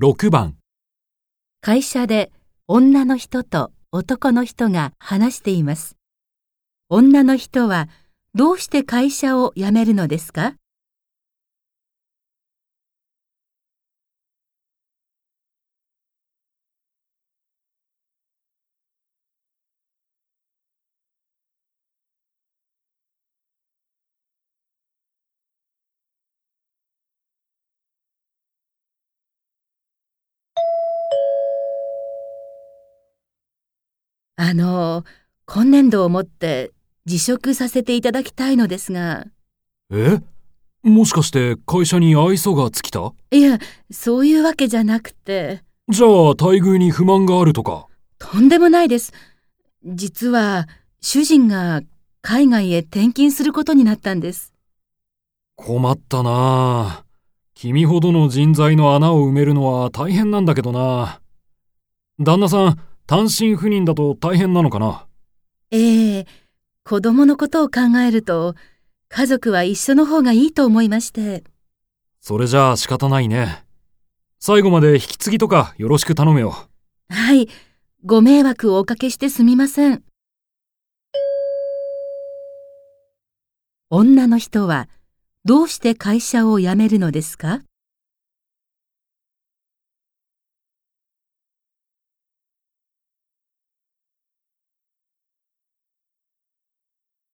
6番会社で女の人と男の人が話しています。女の人はどうして会社を辞めるのですか？あの、今年度をもって辞職させていただきたいのですが。え？もしかして会社に愛想が尽きた？いや、そういうわけじゃなくて。じゃあ待遇に不満があるとか？とんでもないです。実は、主人が海外へ転勤することになったんです。困ったなあ君ほどの人材の穴を埋めるのは大変なんだけどな旦那さん単身赴任だと大変なのかな？ええ子供のことを考えると、家族は一緒の方がいいと思いまして。それじゃあ仕方ないね最後まで引き継ぎとかよろしく頼むよはい、ご迷惑をおかけしてすみません。女の人はどうして会社を辞めるのですか？